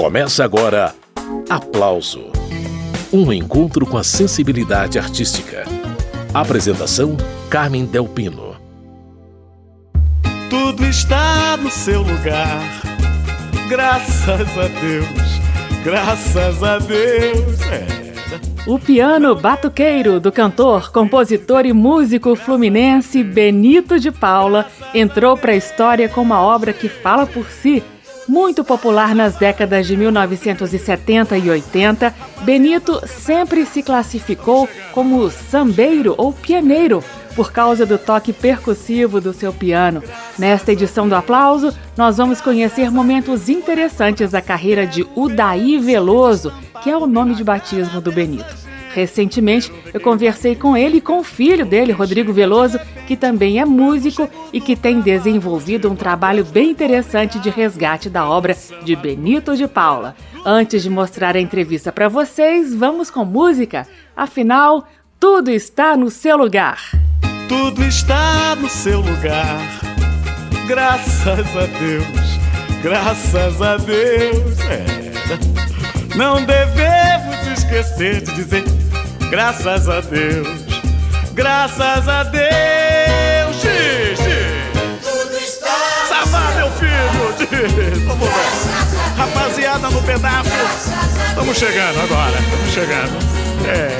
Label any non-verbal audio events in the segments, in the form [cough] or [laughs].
Começa agora Aplauso Um encontro com a sensibilidade artística. Apresentação: Carmen Delpino. Tudo está no seu lugar. Graças a Deus, graças a Deus. É. O piano batuqueiro do cantor, compositor e músico fluminense Benito de Paula entrou para a história com uma obra que fala por si. Muito popular nas décadas de 1970 e 80, Benito sempre se classificou como sambeiro ou pianeiro por causa do toque percussivo do seu piano. Nesta edição do Aplauso, nós vamos conhecer momentos interessantes da carreira de Udaí Veloso, que é o nome de batismo do Benito. Recentemente, eu conversei com ele e com o filho dele, Rodrigo Veloso, que também é músico e que tem desenvolvido um trabalho bem interessante de resgate da obra de Benito de Paula. Antes de mostrar a entrevista para vocês, vamos com música. Afinal, tudo está no seu lugar. Tudo está no seu lugar. Graças a Deus, graças a Deus. É. Não devemos esquecer de dizer graças a Deus, graças a Deus. Xixi. Tudo está. Sabá, meu filho. Vamos lá. Rapaziada no pedaço. Estamos chegando agora. Estamos chegando. É.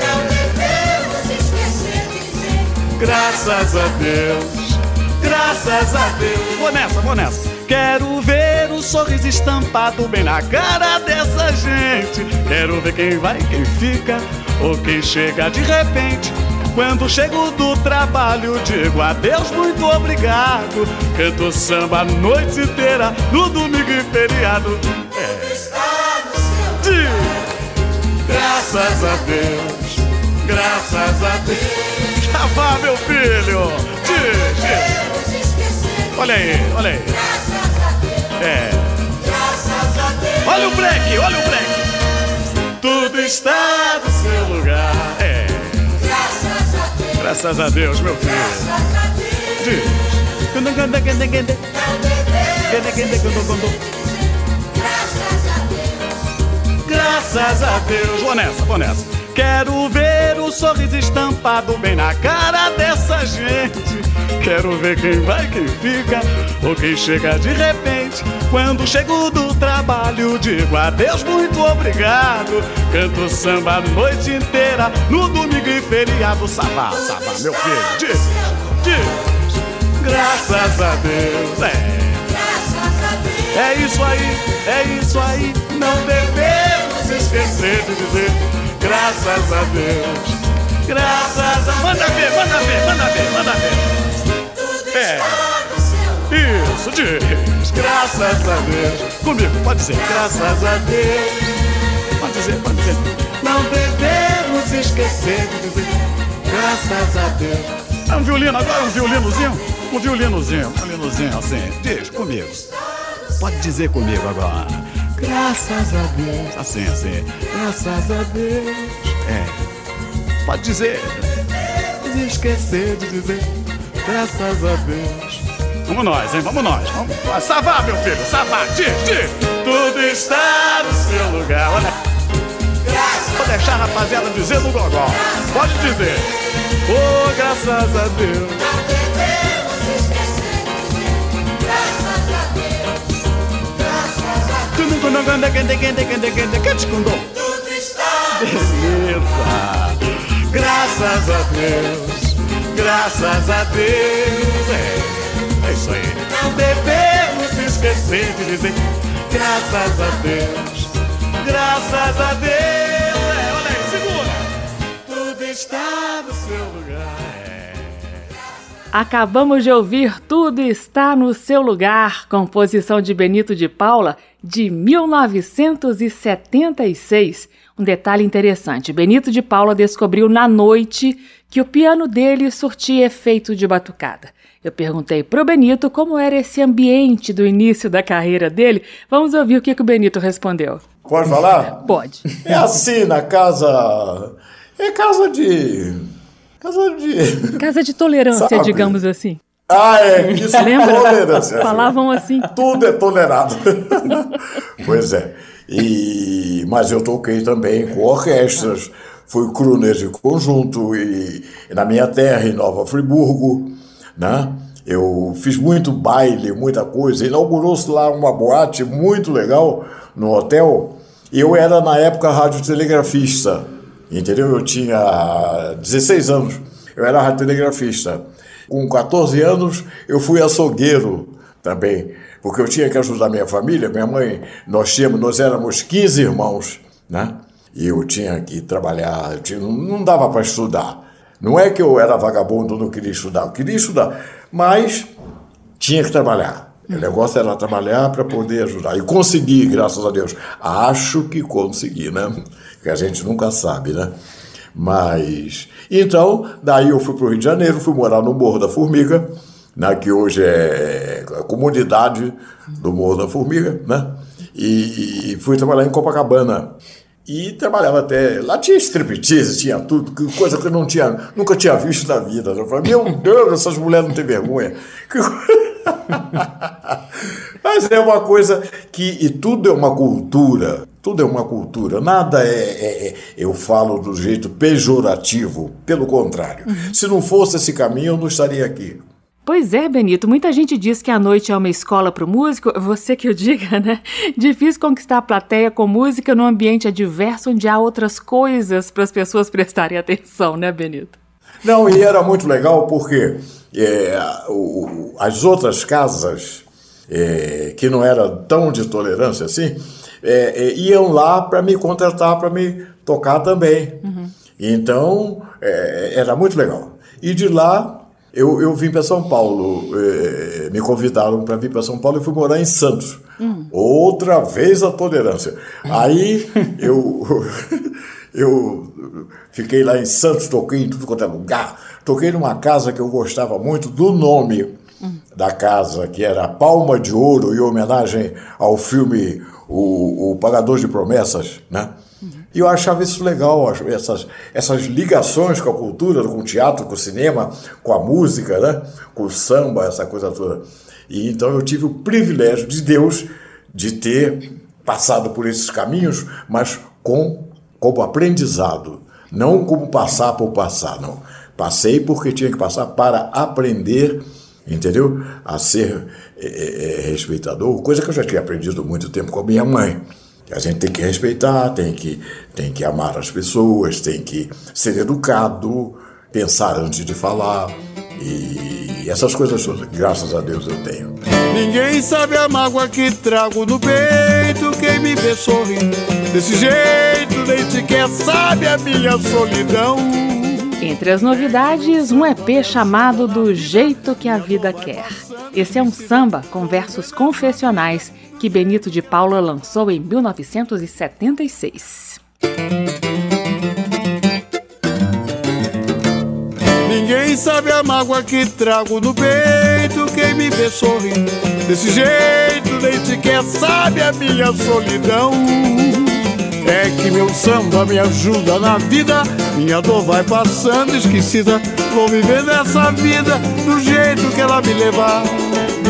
Graças a Deus, graças a Deus. Vou nessa, vou nessa. Quero ver o sorriso estampado bem na cara dessa gente. Quero ver quem vai, quem fica ou quem chega de repente. Quando chego do trabalho, digo adeus, muito obrigado. Canto samba a noite inteira, no domingo e feriado. É. está no seu Diz, Graças a Deus, graças a Deus. Tá vá, meu filho. De Olha aí, olha aí. graças a Deus, É. Olha o break, olha o break. Tudo está no seu lugar. É. Graças a Deus, Graças a Deus, meu filho. graças a Deus. Diz. Ganda, ganda, ganda, ganda. graças a Deus. Graças a Deus. Vou nessa, vou nessa. Quero ver o sorriso estampado bem na cara dessa gente. Quero ver quem vai, quem fica ou quem chega de repente. Quando chego do trabalho, digo adeus, muito obrigado. Canto samba a noite inteira, no domingo e feriado. Sabá, sabá, meu filho. Diz, diz. Graças a Deus. É. É isso aí, é isso aí. Não devemos esquecer de dizer graças a Deus. Graças a Manda ver, manda ver, manda ver, manda ver. Tudo É. Isso, diz. Graças a Deus. Comigo, pode dizer. Graças a Deus. Pode dizer, pode dizer. Não devemos esquecer de dizer graças a Deus. É um violino agora, um violinozinho? Um violinozinho, um violinozinho assim. Diz comigo. Pode dizer comigo agora. Graças a Deus. Assim, assim. Graças a Deus. É. Pode dizer. Esquecer de dizer. Graças a Deus. Vamos nós, hein? Vamos nós. Vamos. Savá, meu filho. Savá. Diz, diz. Tudo está no seu lugar. Olha. Vou deixar a rapaziada dizer no gogó. Pode dizer. Oh, graças a Deus. Tudo está Beleza. Graças a Deus. Graças a Deus. É, é isso aí. Não devemos esquecer de dizer graças a Deus. Graças a Deus. É, olha aí, segura. Tudo está no seu lugar. Acabamos de ouvir Tudo Está no Seu Lugar, composição de Benito de Paula, de 1976. Um detalhe interessante: Benito de Paula descobriu na noite que o piano dele surtia efeito de batucada. Eu perguntei pro Benito como era esse ambiente do início da carreira dele. Vamos ouvir o que, que o Benito respondeu. Pode falar? Pode. É assim na casa. É casa de. Casa de. Casa de tolerância, Sabe? digamos assim. Ah, é. Isso é Lembra? tolerância. Falavam assim. Tudo é tolerado. [laughs] pois é. E, mas eu toquei também com orquestras, fui crooner de conjunto e, e na minha terra, em Nova Friburgo, né? Eu fiz muito baile, muita coisa. Inaugurou-se lá uma boate muito legal no hotel. Eu era, na época, radiotelegrafista. Entendeu? Eu tinha 16 anos. Eu era radiotelegrafista. Com 14 anos, eu fui açougueiro também, porque eu tinha que ajudar minha família. Minha mãe, nós tínhamos, nós éramos 15 irmãos, né? E eu tinha que trabalhar, tinha, não, não dava para estudar. Não é que eu era vagabundo, não queria estudar, eu queria estudar, mas tinha que trabalhar. O negócio era trabalhar para poder ajudar. E consegui, graças a Deus. Acho que consegui, né? Que a gente nunca sabe, né? Mas. Então, daí eu fui para o Rio de Janeiro, fui morar no Morro da Formiga, né, que hoje é a comunidade do Morro da Formiga, né? E, e fui trabalhar em Copacabana. E trabalhava até. Lá tinha striptease, tinha tudo, coisa que eu não tinha, nunca tinha visto na vida. Eu falei, meu Deus, essas mulheres não têm vergonha. [laughs] Mas é uma coisa que. E tudo é uma cultura. Tudo é uma cultura. Nada é, é- é- eu falo do jeito pejorativo. Pelo contrário. Se não fosse esse caminho, eu não estaria aqui. Pois é, Benito, muita gente diz que a noite é uma escola para o músico, você que o diga, [laughs] né? Difícil conquistar a plateia com música num ambiente adverso onde há outras coisas para as pessoas [laughs] prestarem atenção, né, Benito? Não, e era muito legal porque é, o- as outras casas, é, que não eram tão de tolerância assim, é, é, iam lá para me contratar, para me tocar também. Então, é, era muito legal. E de lá, eu, eu vim para São Paulo, é, me convidaram para vir para São Paulo e fui morar em Santos. Outra vez a tolerância. Aí [laughs] eu, [laughs] eu fiquei lá em Santos, toquei em tudo quanto é lugar. Toquei numa casa que eu gostava muito do nome da casa, que era Palma de Ouro, em homenagem ao filme O, o Pagador de Promessas, né? E eu achava isso legal, essas, essas ligações com a cultura, com o teatro, com o cinema, com a música, né? com o samba, essa coisa toda. E então eu tive o privilégio de Deus de ter passado por esses caminhos, mas com como aprendizado, não como passar por passar, não. Passei porque tinha que passar para aprender, entendeu? A ser eh, eh, respeitador, coisa que eu já tinha aprendido muito tempo com a minha mãe. A gente tem que respeitar, tem que, tem que amar as pessoas, tem que ser educado, pensar antes de falar. E essas coisas todas, graças a Deus, eu tenho. Ninguém sabe a mágoa que trago no peito. Quem me vê sorrindo desse jeito, nem sequer sabe a minha solidão. Entre as novidades, um EP chamado Do Jeito que a Vida Quer. Esse é um samba com versos confessionais que Benito de Paula lançou em 1976. Ninguém sabe a mágoa que trago no peito. Quem me vê sorrindo desse jeito, nem sequer sabe a minha solidão. É que meu samba me ajuda na vida. Minha dor vai passando esquecida. Vou vivendo essa vida do jeito que ela me levar.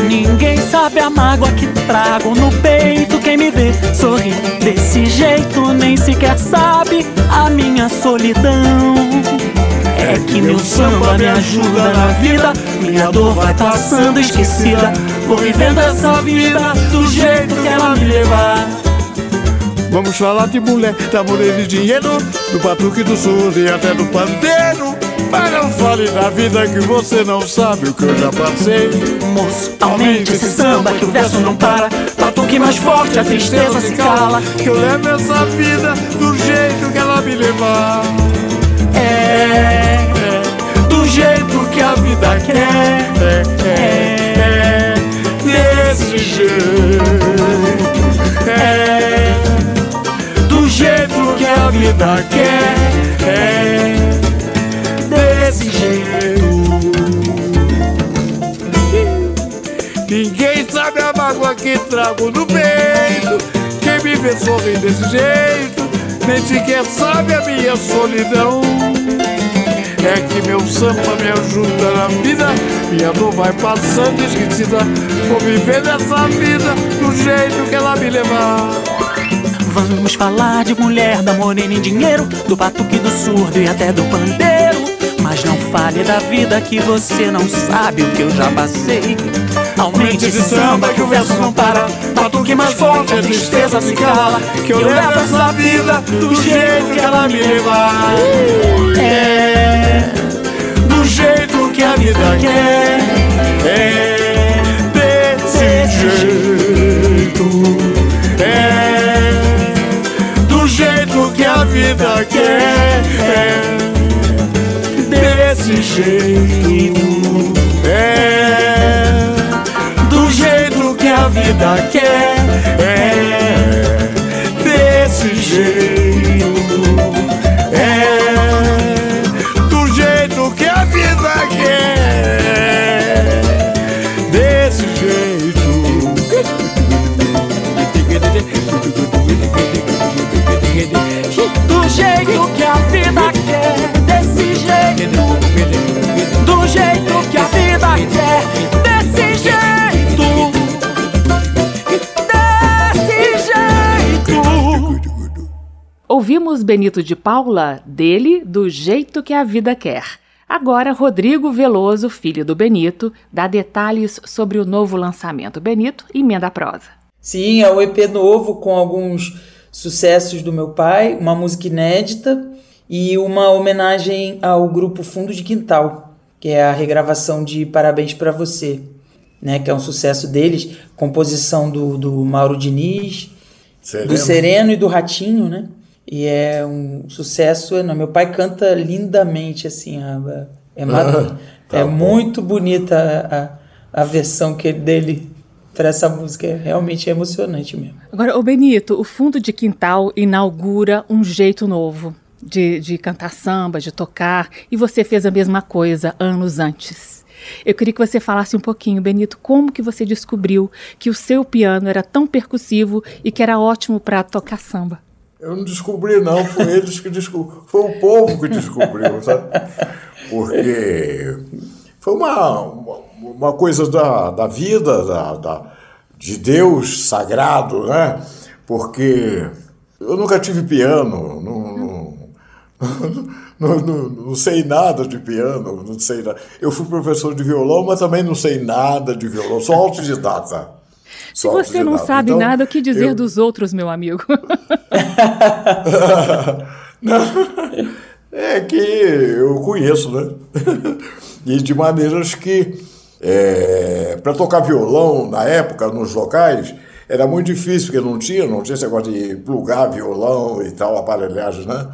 Ninguém sabe a mágoa que trago no peito. Quem me vê sorrir desse jeito nem sequer sabe a minha solidão. É que meu samba me ajuda na vida. Minha dor vai passando esquecida. Vou vivendo essa vida do jeito que ela me levar. Vamos falar de mulher, amor e de dinheiro, do batuque do surdo e até do pandeiro. Mas não fale da vida que você não sabe o que eu já passei. Moço, aumente esse samba que o verso não para. Batuque mais forte, a tristeza se cala. Que eu levo essa vida do jeito que ela me levar. É, do jeito que a vida quer. É, Desse jeito. é, do jeito a vida quer. É, desse jeito. Ninguém sabe a mágoa que trago no peito. Quem me vê sorrir desse jeito, nem sequer sabe a minha solidão. É que meu samba me ajuda na vida Minha dor vai passando esquecida Vou viver dessa vida do jeito que ela me levar Vamos falar de mulher, da morena em dinheiro, do batuque do surdo e até do pandeiro. Mas não fale da vida que você não sabe o que eu já passei. Aumente esse samba que o verso não para. Batuque mais forte, a tristeza se cala. Que eu levo essa vida do jeito que ela me levar É do jeito que a vida quer É desse jeito É vida quer É desse jeito Ouvimos Benito de Paula, dele, do jeito que a vida quer. Agora, Rodrigo Veloso, filho do Benito, dá detalhes sobre o novo lançamento. Benito, emenda a prosa. Sim, é o EP novo com alguns sucessos do meu pai, uma música inédita e uma homenagem ao grupo Fundo de Quintal, que é a regravação de Parabéns pra Você, né, que é um sucesso deles, composição do, do Mauro Diniz, do Sereno e do Ratinho, né? E é um sucesso enorme. Meu pai canta lindamente, assim, a- é, ma- Tá é muito bonita a, a, a versão que dele para essa música, é realmente emocionante mesmo. Agora, o Benito, o Fundo de Quintal inaugura um jeito novo de, de cantar samba, de tocar, e você fez a mesma coisa anos antes. Eu queria que você falasse um pouquinho, Benito, como que você descobriu que o seu piano era tão percussivo e que era ótimo para tocar samba. Eu não descobri, não, foi eles que descobriram. Foi o povo que descobriu, sabe? Porque foi uma, uma, coisa da, da vida, da, da, de Deus sagrado, né? Porque eu nunca tive piano, não, não, [laughs] não, não- não sei nada de piano, não sei nada. Eu fui professor de violão, mas também não sei nada de violão, sou autodidata. Se você não sabe Então, nada, o que dizer eu- dos outros, meu amigo? [laughs] Não, é que eu conheço, né? [laughs] E de maneiras que, para tocar violão na época, nos locais, era muito difícil, porque não tinha, não tinha esse negócio de plugar violão e tal, aparelhagem, né?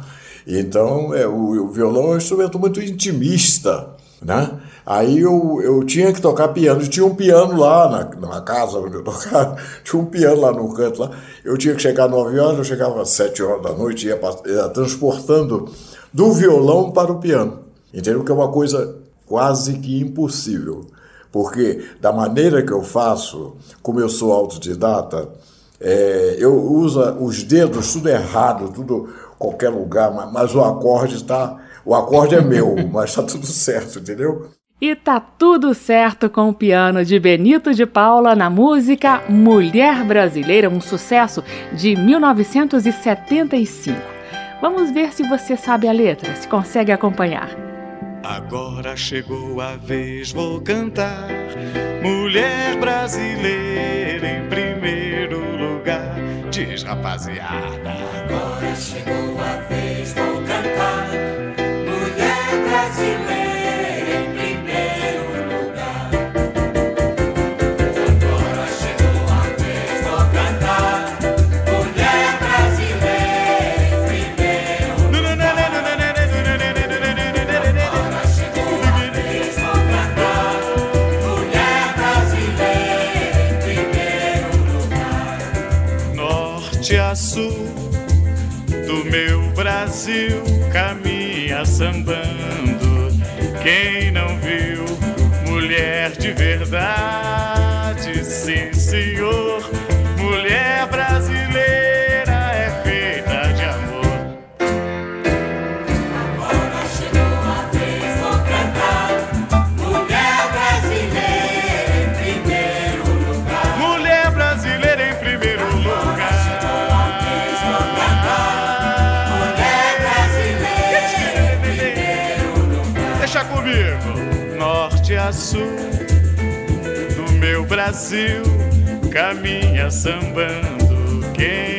Então, é, o, o violão é um instrumento muito intimista, né? Aí eu, eu tinha que tocar piano. E tinha um piano lá na, na casa onde eu [laughs] tocava, tinha um piano lá no canto lá. Eu tinha que chegar às 9 horas, eu chegava às 7 horas da noite, ia, ia transportando do violão para o piano. Entendeu? Que é uma coisa quase que impossível. Porque da maneira que eu faço, como eu sou autodidata, é, eu uso os dedos tudo errado, tudo qualquer lugar, mas, mas o acorde tá, o acorde é meu, [laughs] mas tá tudo certo, entendeu? E tá tudo certo com o piano de Benito de Paula na música Mulher Brasileira, um sucesso de 1975. Vamos ver se você sabe a letra, se consegue acompanhar. Agora chegou a vez, vou cantar. Mulher brasileira em primeiro lugar. Diz rapaziada. Agora chegou a vez, vou caminha Brasil caminha sambando. Quem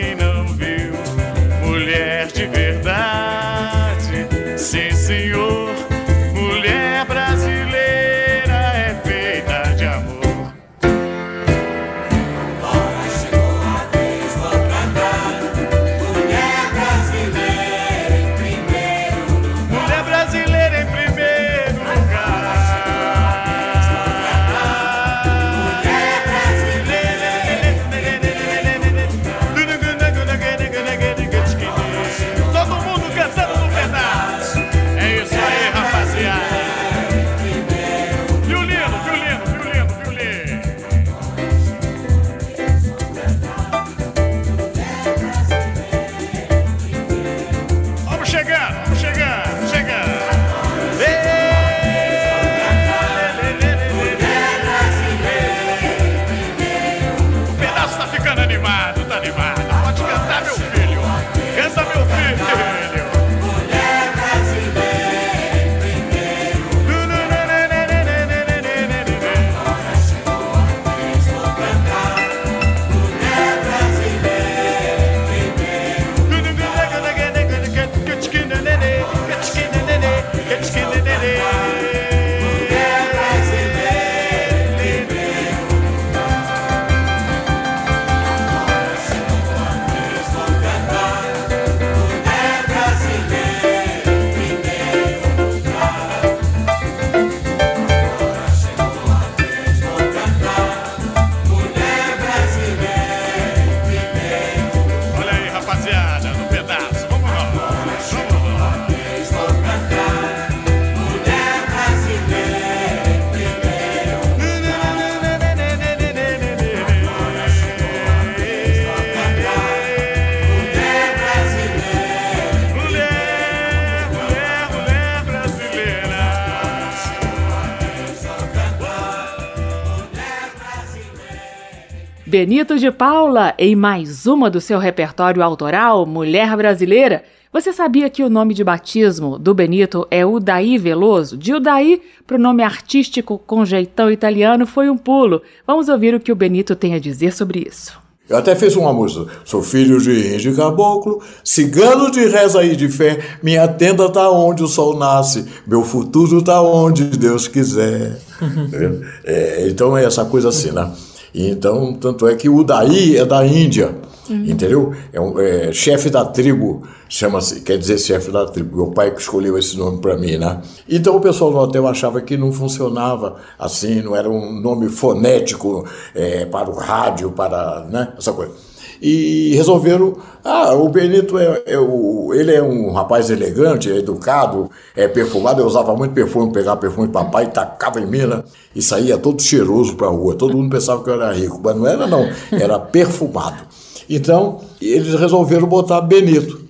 Benito de Paula, em mais uma do seu repertório autoral, Mulher Brasileira. Você sabia que o nome de batismo do Benito é Udaí Veloso? De Udaí para o nome artístico com jeitão italiano foi um pulo. Vamos ouvir o que o Benito tem a dizer sobre isso. Eu até fiz uma música. Sou filho de índio caboclo, cigano de reza e de fé. Minha tenda tá onde o sol nasce, meu futuro tá onde Deus quiser. [laughs] É, então é essa coisa assim, né? Então, tanto é que o daí é da Índia, entendeu? É, um, é chefe da tribo, chama-se, quer dizer chefe da tribo. Meu pai que escolheu esse nome para mim, né? Então o pessoal do hotel achava que não funcionava assim, não era um nome fonético é, para o rádio, para né, essa coisa. E resolveram, ah, o Benito é, é o, ele é um rapaz elegante, é educado, é perfumado. Eu usava muito perfume, pegava perfume de papai, tacava em mim, né? E saía todo cheiroso para a rua. Todo mundo pensava que eu era rico, mas não era não, era perfumado. Então, eles resolveram botar Benito.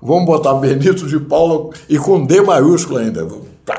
Vamos botar Benito de Paula e com D maiúsculo ainda. Tá,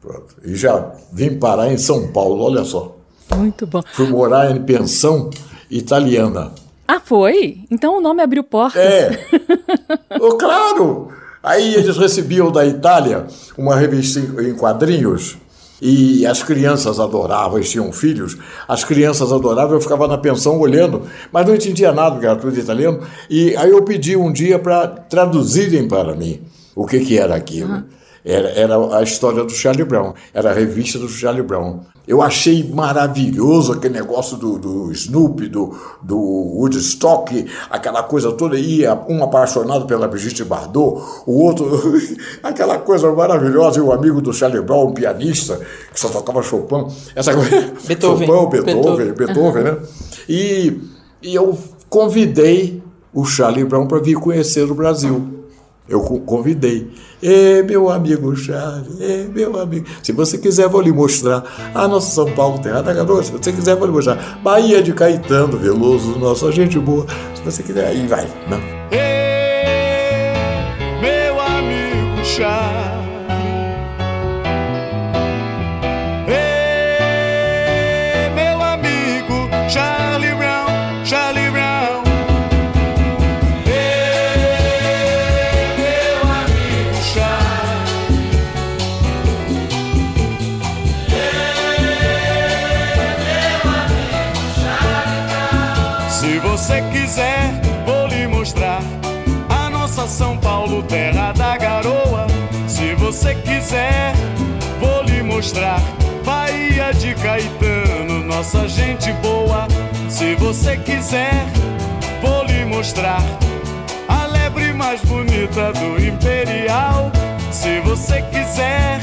pronto. E já vim parar em São Paulo, olha só. Muito bom. Fui morar em pensão italiana. Ah, foi? Então o nome abriu portas. É. [laughs] oh, claro! Aí eles recebiam da Itália uma revista em quadrinhos e as crianças adoravam, eles tinham filhos, as crianças adoravam, eu ficava na pensão olhando, mas não entendia nada, porque era tudo italiano, e aí eu pedi um dia para traduzirem para mim o que, que era aquilo. Era, era a história do Charlie Brown, era a revista do Charlie Brown. Eu achei maravilhoso aquele negócio do, do Snoopy, do, do Woodstock, aquela coisa toda. E um apaixonado pela Brigitte Bardot, o outro, [laughs] aquela coisa maravilhosa. E o amigo do Charlie Brown, um pianista, que só tocava Chopin. Essa coisa. [laughs] Beethoven. Chopin, Beethoven, Beethoven. Beethoven, né? E, e eu convidei o Charlie Brown para vir conhecer o Brasil. Eu co- convidei. Ê, meu amigo Charlie, ê, meu amigo. Se você quiser, vou lhe mostrar. A nossa São Paulo, Terra da Garoa. Se você quiser, vou lhe mostrar. Bahia de Caetano, Veloso, nossa gente boa. Se você quiser, aí vai. Ei, meu amigo Charlie. Terra da garoa. Se você quiser, vou lhe mostrar Bahia de Caetano, nossa gente boa. Se você quiser, vou lhe mostrar a lebre mais bonita do Imperial. Se você quiser,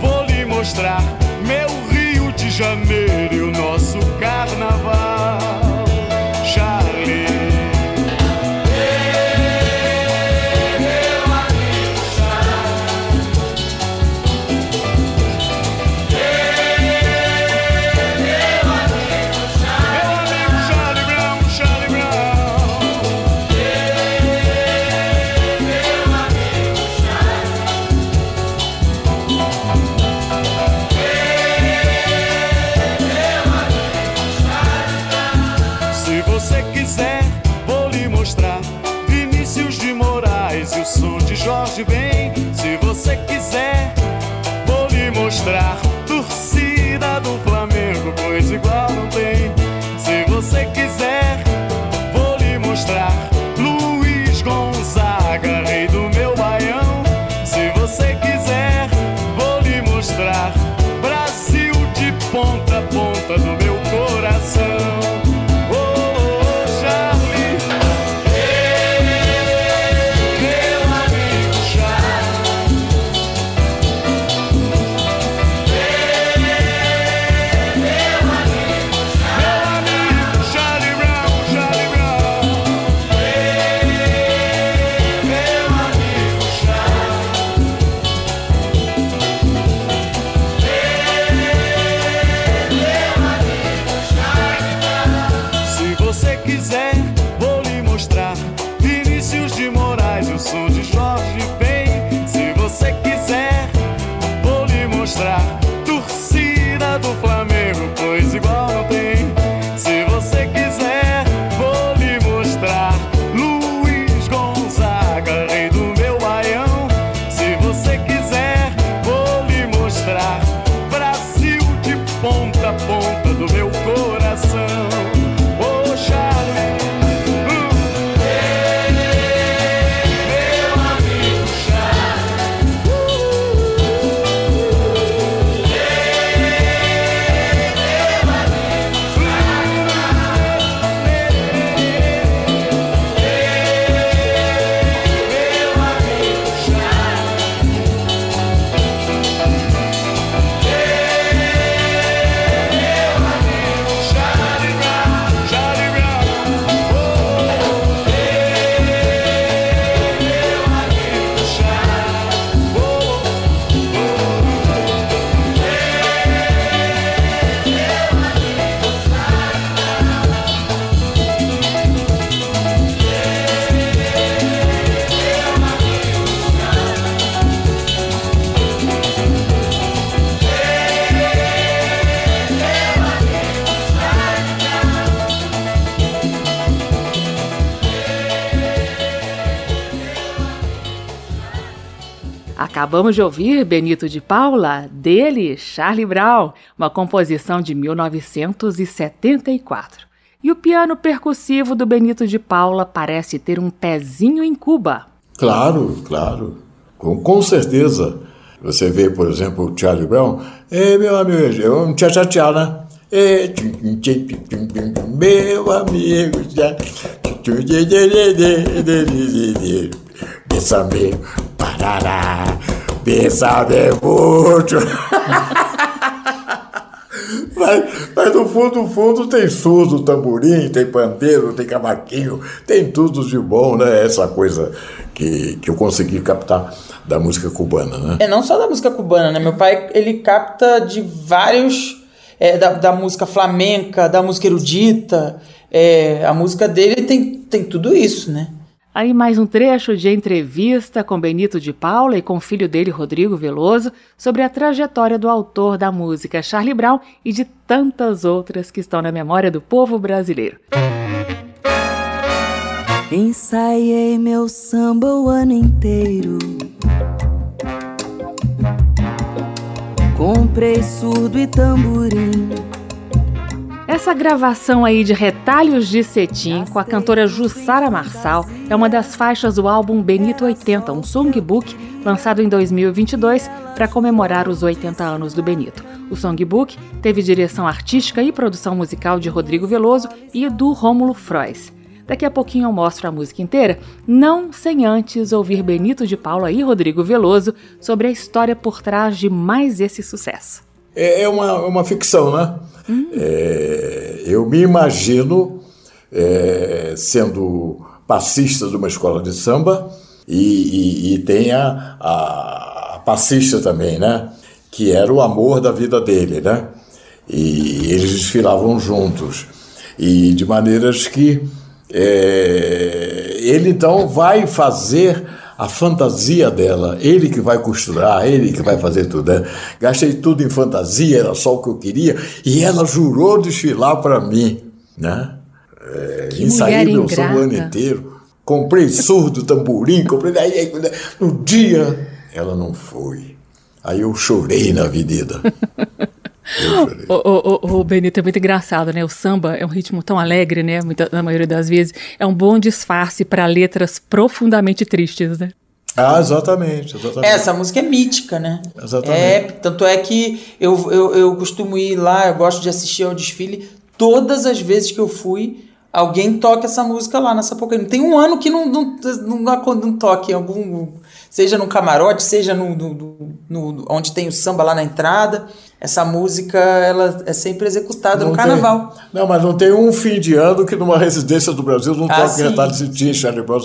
vou lhe mostrar meu Rio de Janeiro e o nosso carnaval. Jorge Ben. Se você quiser, vou lhe mostrar torcida do Flamengo, pois igual não tem. Se você quiser, Acabamos de ouvir Benito de Paula, dele, Charlie Brown, uma composição de 1974. E o piano percussivo do Benito de Paula parece ter um pezinho em Cuba. Claro, claro. Com, com certeza. Você vê, por exemplo, o Charlie Brown. É, meu amigo, é um né? É, tchum, tchum, tchum, tchum, tchum, meu amigo. Tchum, tchum, dê, bésame muito. [laughs] Mas, mas no fundo, no fundo tem surdo, tamborim, tem pandeiro, tem cavaquinho, tem tudo de bom, né? Essa coisa que, que eu consegui captar da música cubana, né? É não só da música cubana, né? Meu pai, ele capta de vários... é, da, da música flamenca, da música erudita. É, a música dele tem, tem tudo isso, né? Aí mais um trecho de entrevista com Benito de Paula e com o filho dele, Rodrigo Veloso, sobre a trajetória do autor da música Charlie Brown e de tantas outras que estão na memória do povo brasileiro. Ensaiei meu samba o ano inteiro. Comprei surdo e tamborim. Essa gravação aí de Retalhos de Cetim com a cantora Jussara Marçal é uma das faixas do álbum Benito 80, um songbook lançado em 2022 para comemorar os 80 anos do Benito. O songbook teve direção artística e produção musical de Rodrigo Veloso e do Rômulo Frois. Daqui a pouquinho eu mostro a música inteira, não sem antes ouvir Benito de Paula e Rodrigo Veloso sobre a história por trás de mais esse sucesso. É, é uma, uma ficção, né? É, eu me imagino é, sendo passista de uma escola de samba e, e, e tem a, a passista também, né? Que era o amor da vida dele, né? E eles desfilavam juntos. E de maneiras que é, ele então vai fazer a fantasia dela, ele que vai costurar, ele que vai fazer tudo. Né? Gastei tudo em fantasia, era só o que eu queria, e ela jurou desfilar para mim. Né? É, ensaiei meu som o ano inteiro, comprei surdo, tamborim, comprei. Aí, no dia, ela não foi. Aí eu chorei na avenida. [laughs] O, o, o, Benito é muito engraçado, né? O samba é um ritmo tão alegre, né? Muita, na maioria das vezes. É um bom disfarce para letras profundamente tristes, né? Ah, exatamente, exatamente. Essa música é mítica, né? Exatamente. É, tanto é que eu, eu, eu costumo ir lá, eu gosto de assistir ao desfile. Todas as vezes que eu fui, alguém toca essa música lá na Sapucaí. Tem um ano que não, não, não, não, não toque algum seja no camarote, seja no, no, no, onde tem o samba lá na entrada. Essa música ela é sempre executada não no carnaval. Tem, não, mas não tem um fim de ano que numa residência do Brasil não ah, toque retalho de Tim, Charlie Brown,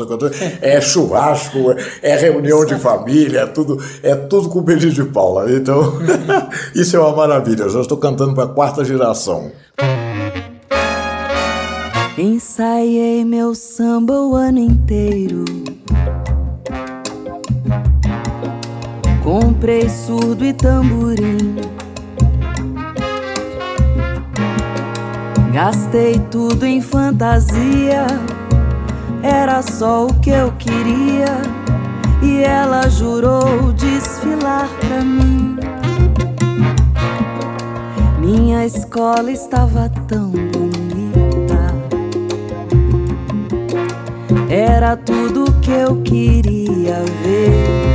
É churrasco, é reunião de família, é tudo, é tudo com o Benito de Paula. Então, [laughs] [laughs] isso é uma maravilha. Eu já estou cantando para a quarta geração. Ensaiei meu samba o ano inteiro Comprei surdo e tamborim. Gastei tudo em fantasia, era só o que eu queria. E ela jurou desfilar pra mim. Minha escola estava tão bonita. Era tudo que eu queria ver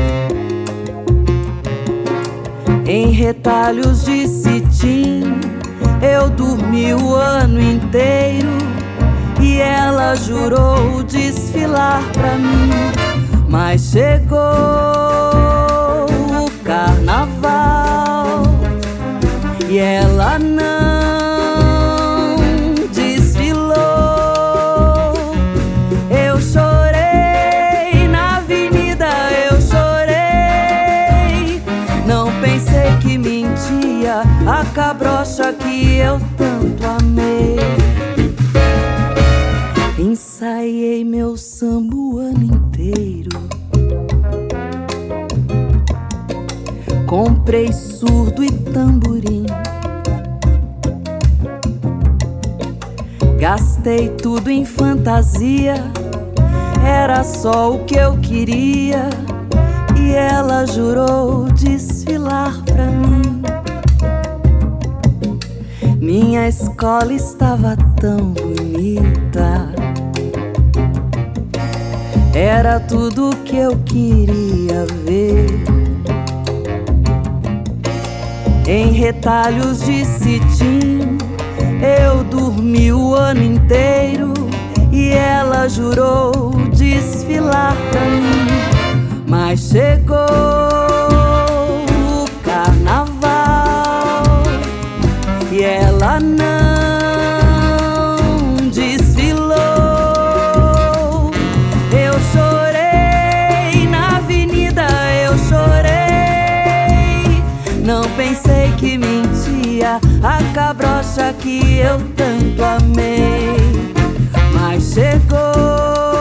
em retalhos de cetim. Eu dormi o ano inteiro e ela jurou desfilar pra mim. Mas chegou o carnaval e ela não eu tanto amei. Ensaiei meu samba o ano inteiro. Comprei surdo e tamborim. Gastei tudo em fantasia. Era só o que eu queria. E ela jurou desfilar pra mim. Minha escola estava tão bonita. Era tudo que eu queria ver. Em retalhos de cetim, eu dormi o ano inteiro e ela jurou desfilar pra mim. Mas chegou não desfilou. Eu chorei na avenida, eu chorei. Não pensei que mentia a cabrocha que eu tanto amei, mas chegou.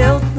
Cabrocha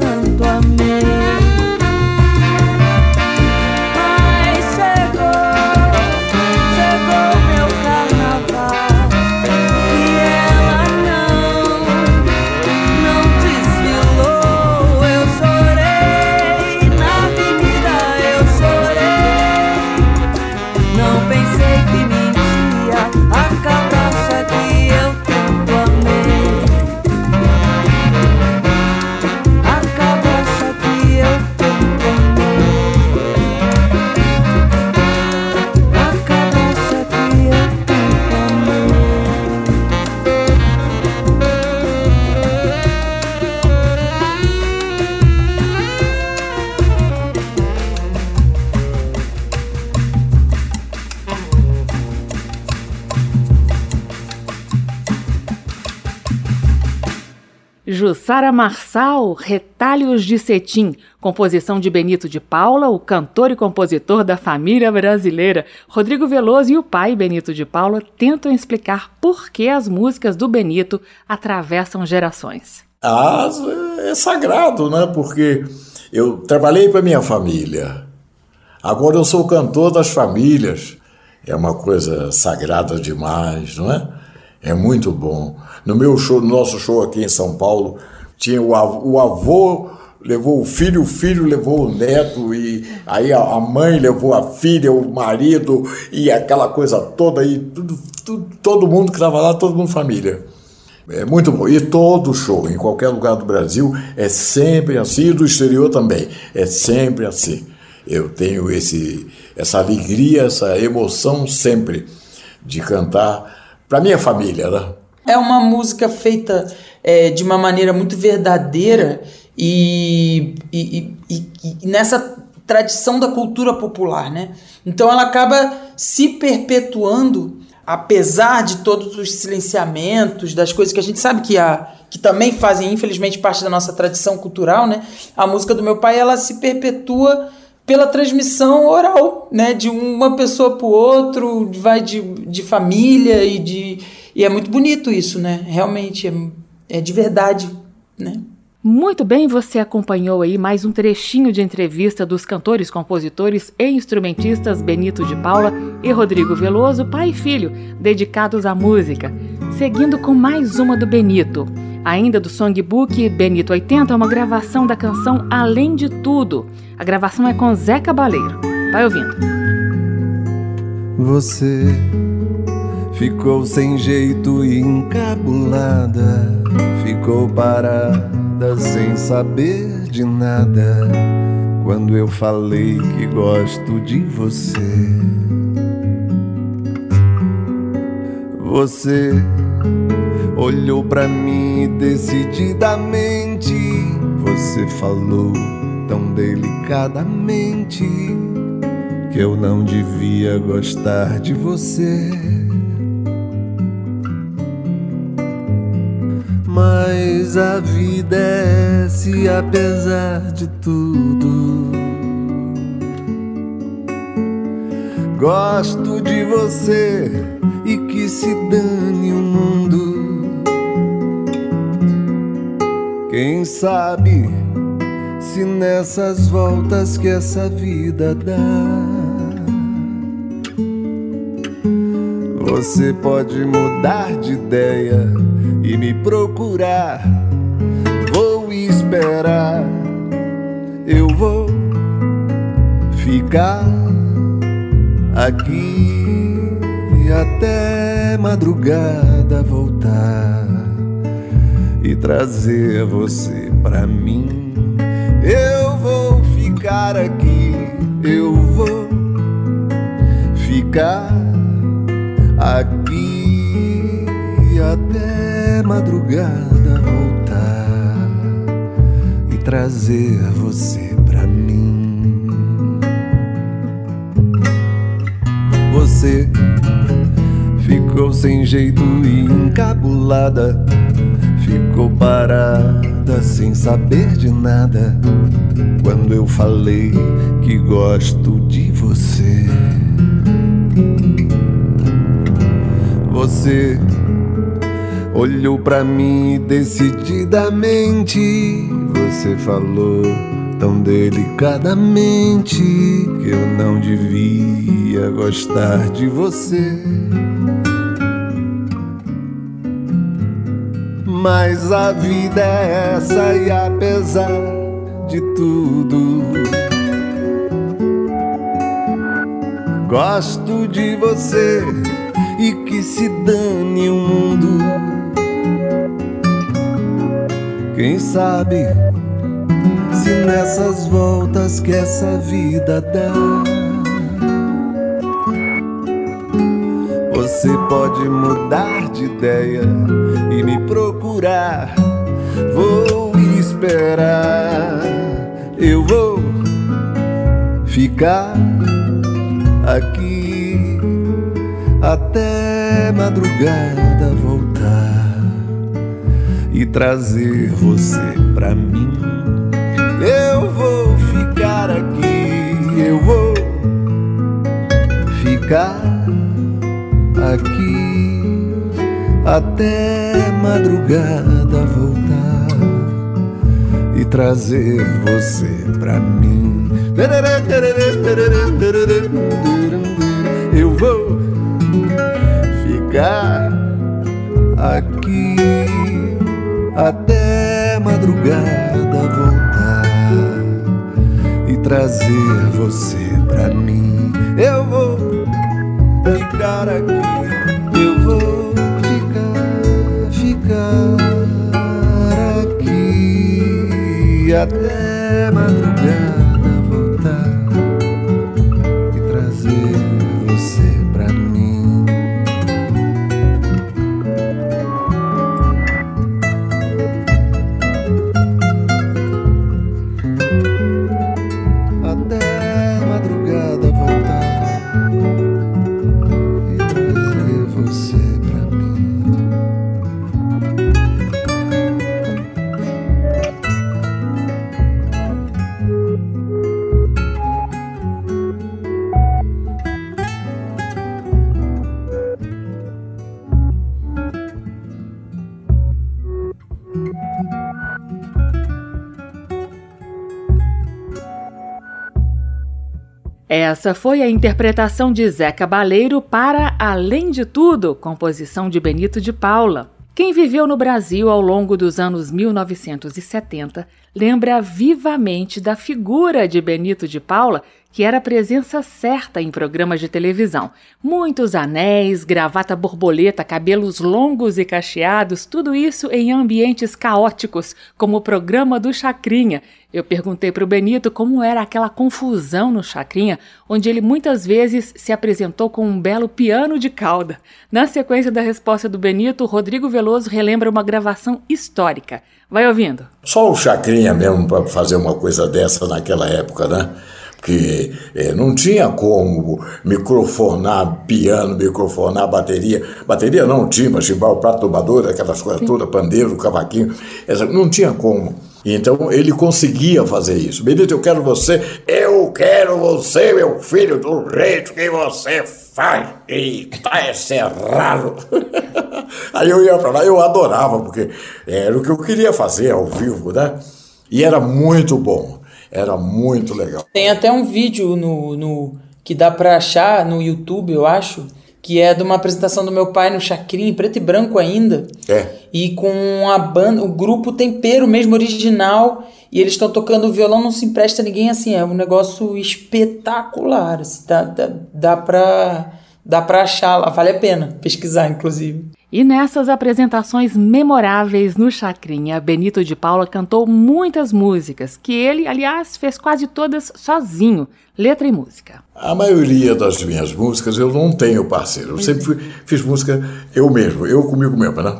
Jussara Marçal, Retalhos de Cetim, composição de Benito de Paula, o cantor e compositor da família brasileira. Rodrigo Veloso e o pai Benito de Paula tentam explicar por que as músicas do Benito atravessam gerações. Ah, é sagrado, né? Porque eu trabalhei para minha família. Agora eu sou cantor das famílias. É uma coisa sagrada demais, não é? É muito bom. No meu show, no nosso show aqui em São Paulo, tinha o avô, o avô levou o filho, o filho levou o neto, e aí a mãe levou a filha, o marido, e aquela coisa toda aí, tudo, tudo, todo mundo que estava lá, todo mundo família. É muito bom. E todo show, em qualquer lugar do Brasil, é sempre assim, e do exterior também. É sempre assim. Eu tenho esse, essa alegria, essa emoção sempre de cantar para minha família, né? É uma música feita é, de uma maneira muito verdadeira e, e, e, e, nessa tradição da cultura popular, né? Então ela acaba se perpetuando, apesar de todos os silenciamentos, das coisas que a gente sabe que há, que também fazem infelizmente parte da nossa tradição cultural, né? A música do meu pai ela se perpetua pela transmissão oral, né? De uma pessoa para o outro, vai de, de família e de. E é muito bonito isso, né? Realmente, é, é de verdade, né? Muito bem, você acompanhou aí mais um trechinho de entrevista dos cantores, compositores e instrumentistas Benito de Paula e Rodrigo Veloso, pai e filho, dedicados à música. Seguindo com mais uma do Benito. Ainda do songbook Benito 80, uma gravação da canção Além de Tudo. A gravação é com Zé Cabaleiro. Vai ouvindo. Você ficou sem jeito e encabulada, ficou parada sem saber de nada. Quando eu falei que gosto de você, você olhou para mim decididamente. Você falou tão delicadamente que eu não devia gostar de você. Mas a vida é se apesar de tudo. Gosto de você e que se dane o mundo. Quem sabe se nessas voltas que essa vida dá, você pode mudar de ideia e me procurar. Vou esperar, eu vou ficar aqui até madrugada voltar e trazer você pra mim. Eu vou ficar aqui, eu vou ficar aqui até madrugada voltar e trazer você pra mim. Você ficou sem jeito e encabulada ficou parada sem saber de nada quando eu falei que gosto de você. Você olhou para mim decididamente. Você falou tão delicadamente que eu não devia gostar de você. Mas a vida é essa e apesar de tudo, gosto de você e que se dane o mundo. Quem sabe se nessas voltas que essa vida dá. Você pode mudar de ideia e me procurar. Vou esperar, eu vou ficar aqui até madrugada e e trazer você pra mim. Eu vou ficar aqui, eu vou ficar aqui até madrugada voltar e trazer você pra mim. Eu vou ficar aqui até madrugada voltar e trazer você pra mim. Eu vou ficar aqui, eu vou ficar, ficar aqui até Essa foi a interpretação de Zé Cabaleiro para Além de Tudo, composição de Benito de Paula. Quem viveu no Brasil ao longo dos anos 1970 lembra vivamente da figura de Benito de Paula, que era presença certa em programas de televisão. Muitos anéis, gravata borboleta, cabelos longos e cacheados, tudo isso em ambientes caóticos, como o programa do Chacrinha. Eu perguntei para o Benito como era aquela confusão no Chacrinha, onde ele muitas vezes se apresentou com um belo piano de cauda. Na sequência da resposta do Benito, Rodrigo Veloso relembra uma gravação histórica. Vai ouvindo. Só o Chacrinha mesmo para fazer uma coisa dessa naquela época, né? Porque eh, não tinha como microfonar piano, microfonar bateria. Bateria não tinha, mas chimbal, prato tomador, aquelas coisas todas, pandeiro, cavaquinho. Essa, não tinha como. Então ele conseguia fazer isso. Benito, eu quero você, eu quero você, meu filho, do jeito que você faz. E tá cerrado. Aí eu ia pra lá, eu adorava, porque era o que eu queria fazer ao vivo, né? E era muito bom. Era muito legal. Tem até um vídeo no, no que dá pra achar no YouTube, eu acho, que é de uma apresentação do meu pai no Chacrinha, em preto e branco ainda. É. E com a banda, o grupo Tempero mesmo, original, e eles estão tocando o violão, não se empresta a ninguém, assim, é um negócio espetacular, assim, dá, dá, dá, pra, dá pra achar lá, vale a pena pesquisar, inclusive. E nessas apresentações memoráveis no Chacrinha, Benito de Paula cantou muitas músicas, que ele, aliás, fez quase todas sozinho, letra e música. A maioria das minhas músicas eu não tenho parceiro. Eu sempre fui- fiz música eu mesmo, eu comigo mesmo, né?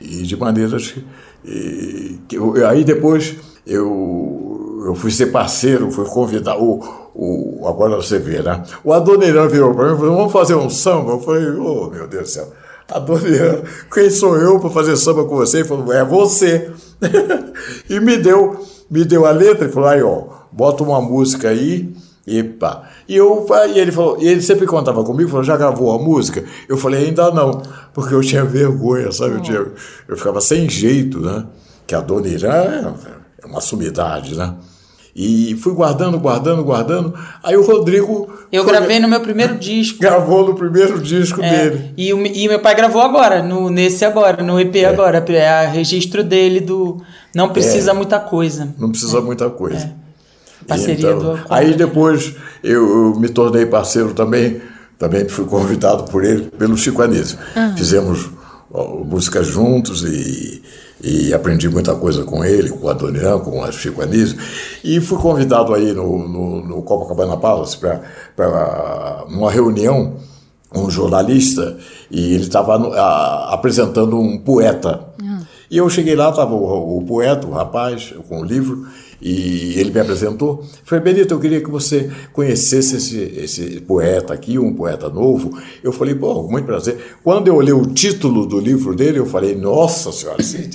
E de maneiras e, que eu- aí depois eu, eu fui ser parceiro, fui convidar o, o agora você vê, né? O Adoniran virou para mim e falou: "Vamos fazer um samba". Eu falei: "Oh, meu Deus do céu". Adoniran, quem sou eu para fazer samba com você? Ele falou: "É você". [laughs] e me deu, me deu a letra e falou: "Aí, ó, bota uma música aí Epa. E, eu, e ele falou, e ele sempre contava comigo, falou, já gravou a música? Eu falei, ainda não, porque eu tinha vergonha, sabe? Eu, tinha, eu ficava sem jeito, né? Que a dona Irã é uma sumidade, né? E fui guardando, guardando, guardando. Aí o Rodrigo. Eu foi- gravei no meu primeiro disco. [laughs] Gravou no primeiro disco É, dele. e, o- e meu pai gravou agora, no, nesse agora, no EP agora. É a registro dele do Não Precisa É. Muita Coisa. Não precisa muita coisa. É. Parceria Então, do Aí depois eu, eu me tornei parceiro também, também fui convidado por ele, pelo Chico Anísio. Ah. Fizemos ó, músicas juntos e, e aprendi muita coisa com ele, com o Adoniran, com o Chico Anísio. E fui convidado aí no, no, no Copacabana Palace para uma reunião um jornalista e ele estava apresentando um poeta. E eu cheguei lá, estava o, o poeta, o rapaz, com o livro, e ele me apresentou. Falei, Benito, eu queria que você conhecesse esse, esse poeta aqui, um poeta novo. Eu falei, pô, muito prazer. Quando eu olhei o título do livro dele, eu falei, nossa senhora, esse,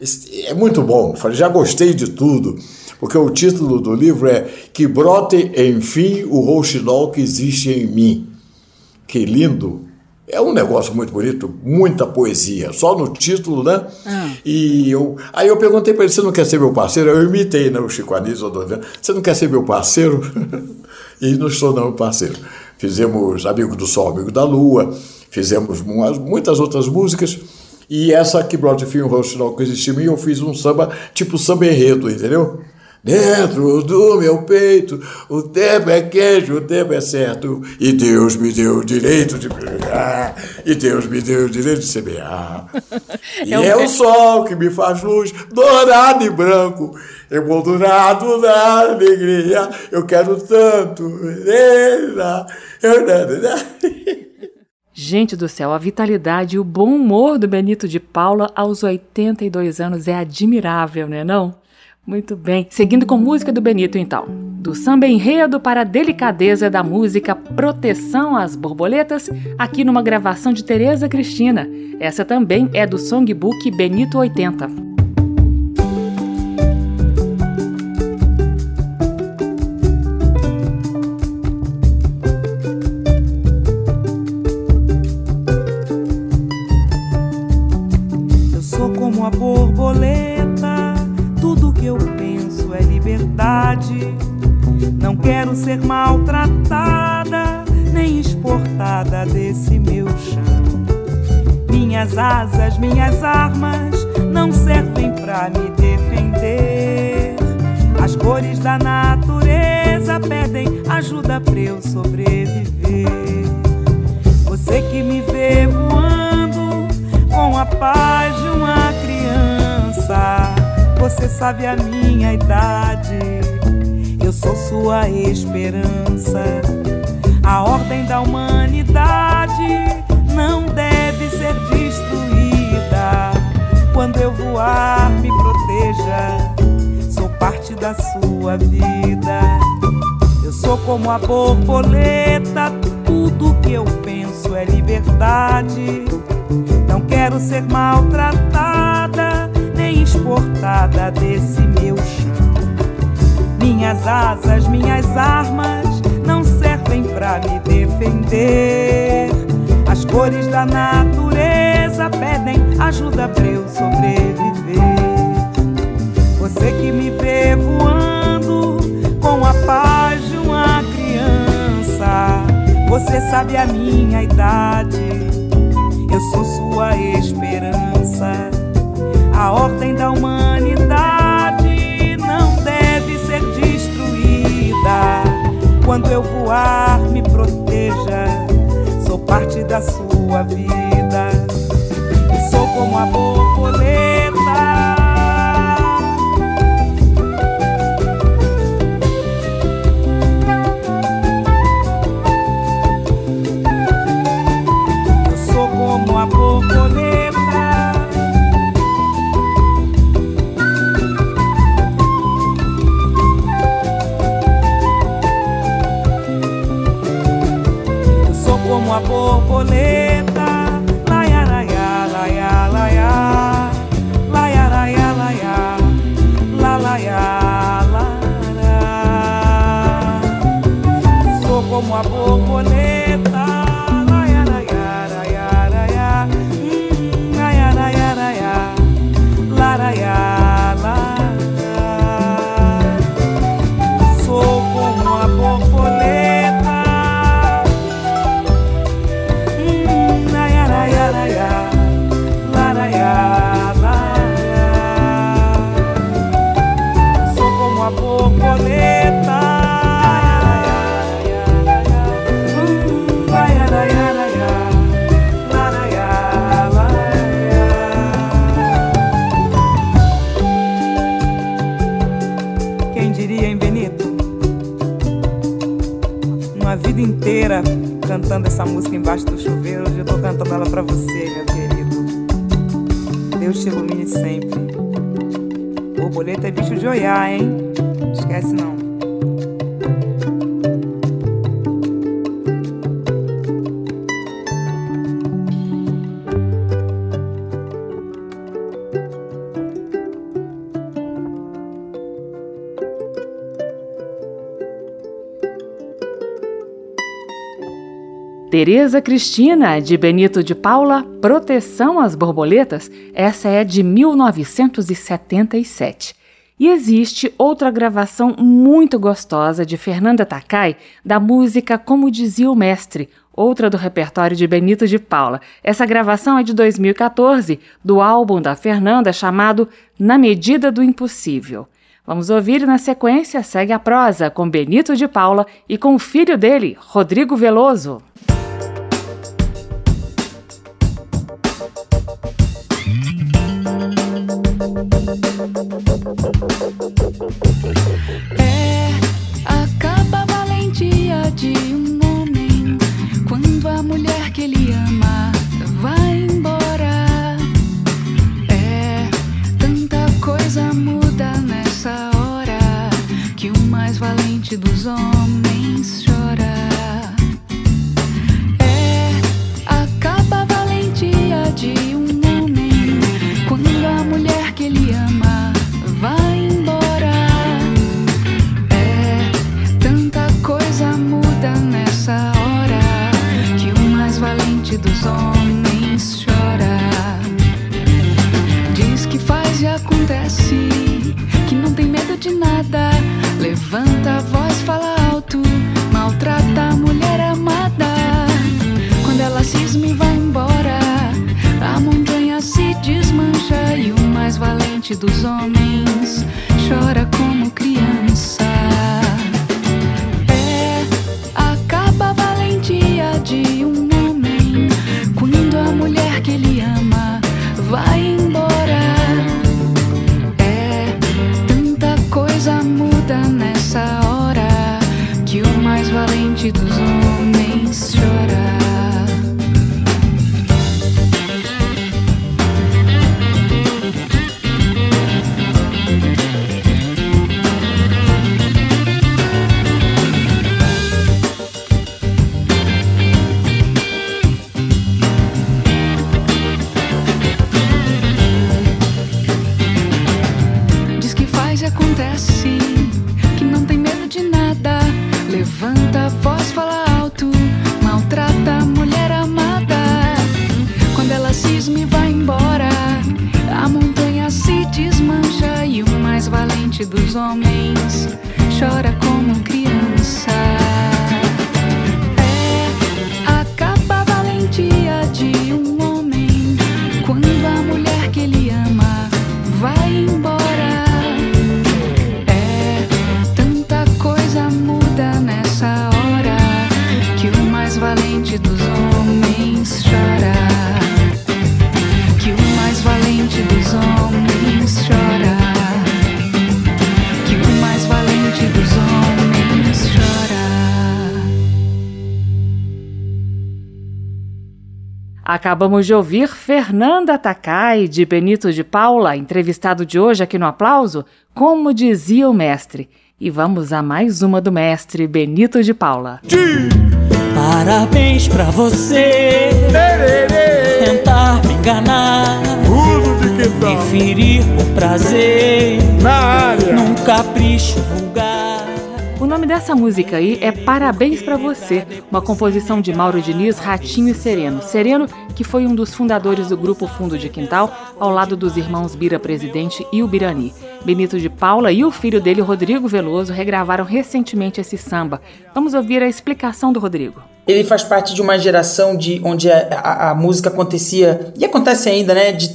esse- é muito bom. Falei, já gostei de tudo, porque o título do livro é Que brote, enfim, o rouxinol que existe em mim. Que lindo! É um negócio muito bonito, muita poesia, só no título, né? E eu, aí eu perguntei para ele: você não quer ser meu parceiro? Eu imitei, né? O Chico Anísio. Você não quer ser meu parceiro? [laughs] e nos tornamos parceiro. Fizemos Amigo do Sol, Amigo da Lua, fizemos mu- muitas outras músicas. E essa que Broad Film Roxinol que mim, eu fiz um samba tipo samba enredo, entendeu? Dentro do meu peito, o tempo é queijo, o tempo é certo, e Deus me deu o direito de brilhar, e Deus me deu o direito de semear. [laughs] E É o- é o sol que me faz luz, dourado e branco, emoldurado na alegria. Eu quero tanto. [laughs] Gente do céu, a vitalidade e o bom humor do Benito de Paula aos 82 anos é admirável, né não? Muito bem. Seguindo com música do Benito, então. Do samba enredo para a delicadeza da música Proteção às Borboletas, aqui numa gravação de Tereza Cristina. Essa também é do songbook Benito 80. Não quero ser maltratada, nem exportada desse meu chão. Minhas asas, minhas armas não servem pra me defender. As cores da natureza pedem ajuda pra eu sobreviver. Você que me vê voando com a paz de uma criança. Você sabe a minha idade, eu sou sua esperança. A ordem da humanidade não deve ser destruída. Quando eu voar, me proteja, sou parte da sua vida. Eu sou como a borboleta, tudo que eu penso é liberdade. Não quero ser maltratada, nem exportada desse meu. Minhas asas, minhas armas não servem pra me defender. As cores da natureza pedem ajuda pra eu sobreviver. Você que me vê voando com a paz de uma criança. Você sabe a minha idade, eu sou sua esperança. A ordem da humanidade Quando eu voar, me proteja, sou parte da sua vida. Sou como a Tereza Cristina, de Benito de Paula, Proteção às Borboletas, essa é de 1977. E existe outra gravação muito gostosa de Fernanda Takai, da música Como Dizia o Mestre, outra do repertório de Benito de Paula. Essa gravação é de 2014, do álbum da Fernanda chamado Na Medida do Impossível. Vamos ouvir e na sequência segue a prosa com Benito de Paula e com o filho dele, Rodrigo Veloso. Dos homens chora. É, acaba a valentia de um homem quando a mulher que ele ama vai embora. É, tanta coisa muda nessa hora que o mais valente dos homens chora. Diz que faz e acontece, que não tem medo de nada. Levanta mais valente dos homens chora como criança. Acabamos de ouvir Fernanda Takai, de Benito de Paula, entrevistado de hoje aqui no Aplauso, como dizia o mestre. E vamos a mais uma do mestre Benito de Paula. Parabéns pra você. Tentar me enganar, me ferir por prazer, num capricho vulgar. Nome dessa música aí é Parabéns pra Você, uma composição de Mauro Diniz, Ratinho e Sereno. Sereno, que foi um dos fundadores do grupo Fundo de Quintal, ao lado dos irmãos Bira Presidente e o Birani. Benito de Paula e o filho dele, Rodrigo Veloso, regravaram recentemente esse samba. Vamos ouvir a explicação do Rodrigo. Ele faz parte de uma geração de onde a, a- a música acontecia e acontece ainda, né? De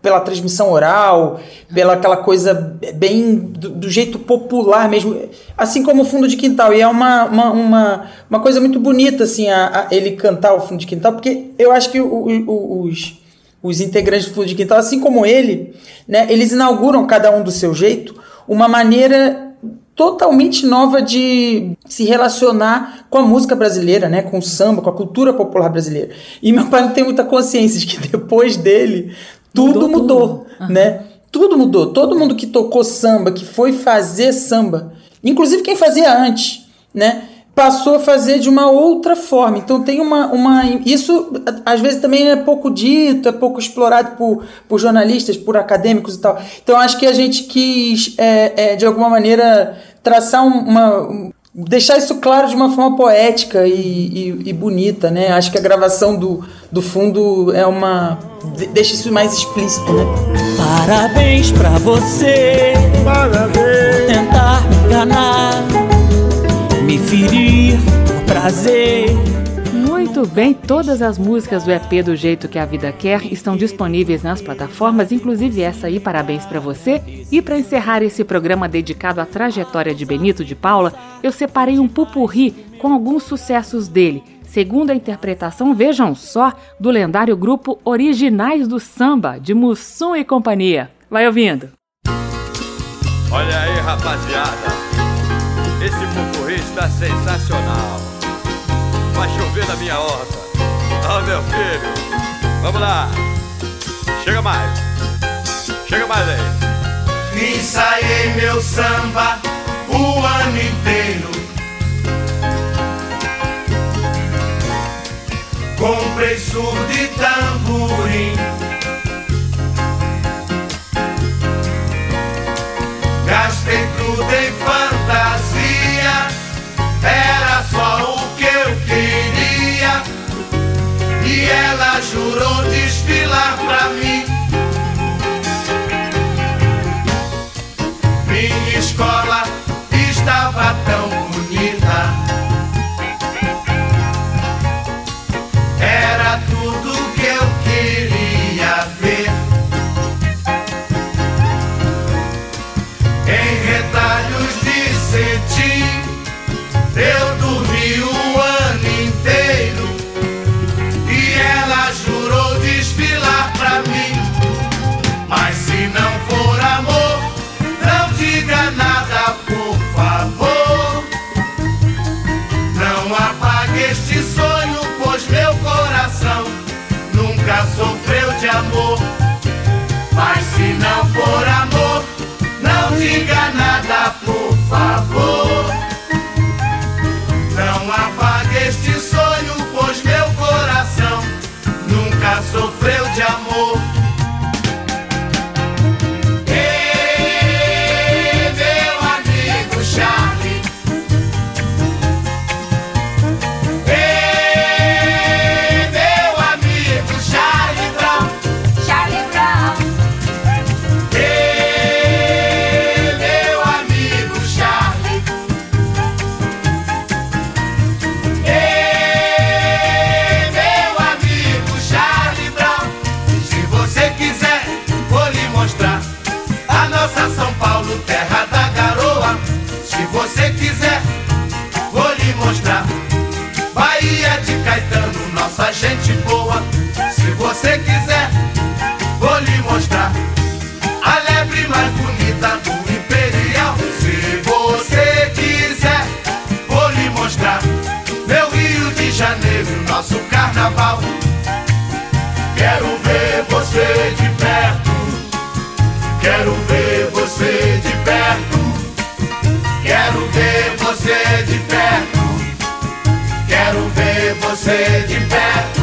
pela transmissão oral, pela aquela coisa bem do, do jeito popular mesmo, assim como o fundo de quintal. E é uma, uma, uma, uma coisa muito bonita assim a, a ele cantar o fundo de quintal, porque eu acho que o- o- os os integrantes do Fundo de Quintal, assim como ele, né, eles inauguram, cada um do seu jeito, uma maneira totalmente nova de se relacionar com a música brasileira, né, com o samba, com a cultura popular brasileira. E meu pai não tem muita consciência de que depois dele tudo mudou, né? Tudo mudou. Todo mundo que tocou samba, que foi fazer samba, inclusive quem fazia antes, né? Passou a fazer de uma outra forma. Então tem uma. uma isso às vezes também é pouco dito, é pouco explorado por, por jornalistas, por acadêmicos e tal. Então acho que a gente quis, é, é, de alguma maneira, traçar um- uma, um- deixar isso claro de uma forma poética e, e, e bonita, né? Acho que a gravação do, do fundo é uma. de- deixa isso mais explícito, né? Parabéns pra você. Parabéns. Tentar me enganar, ferir por prazer. Muito bem, todas as músicas do EP Do Jeito que a Vida Quer estão disponíveis nas plataformas, inclusive essa aí, parabéns pra você. E para encerrar esse programa dedicado à trajetória de Benito de Paula, eu separei um pupurri com alguns sucessos dele. Segundo a interpretação, vejam só, do lendário grupo Originais do Samba, de Mussum e companhia. Vai ouvindo. Olha aí, rapaziada. Está sensacional. Vai chover na minha horta. Ah, meu filho. Vamos lá. Chega mais. Chega mais aí. Ensaiei meu samba o ano inteiro. Comprei surdo e tamborim. Gastei tudo em fantasia. Só o que eu queria. E ela jurou desfilar pra mim. Não você de perto.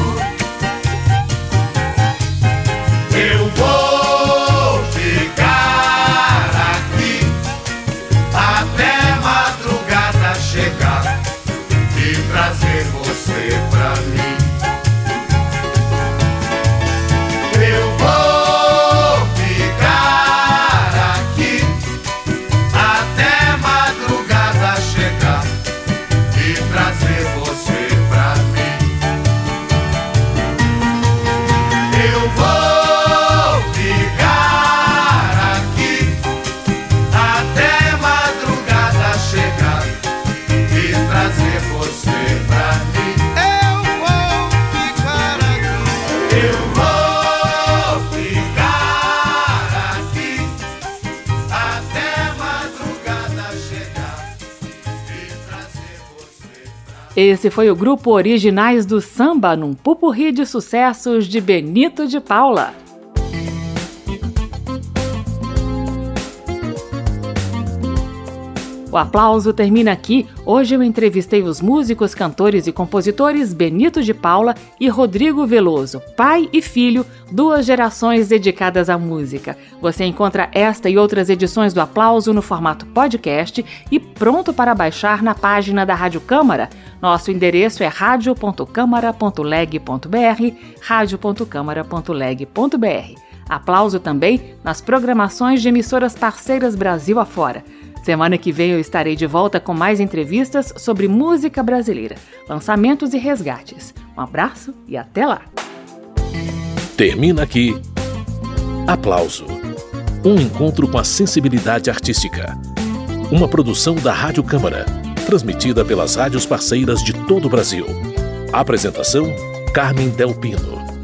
Esse foi o grupo Originais do Samba, num pupurri de sucessos de Benito de Paula. O aplauso termina aqui. Hoje eu entrevistei os músicos, cantores e compositores Benito de Paula e Rodrigo Veloso, pai e filho, duas gerações dedicadas à música. Você encontra esta e outras edições do Aplauso no formato podcast e pronto para baixar na página da Rádio Câmara. Nosso endereço é radio.câmara.leg.br, radio.câmara.leg.br. Aplauso também nas programações de emissoras parceiras Brasil afora. Semana que vem eu estarei de volta com mais entrevistas sobre música brasileira, lançamentos e resgates. Um abraço e até lá! Termina aqui. Aplauso. Um encontro com a sensibilidade artística. Uma produção da Rádio Câmara, transmitida pelas rádios parceiras de todo o Brasil. Apresentação: Carmen Del Pino.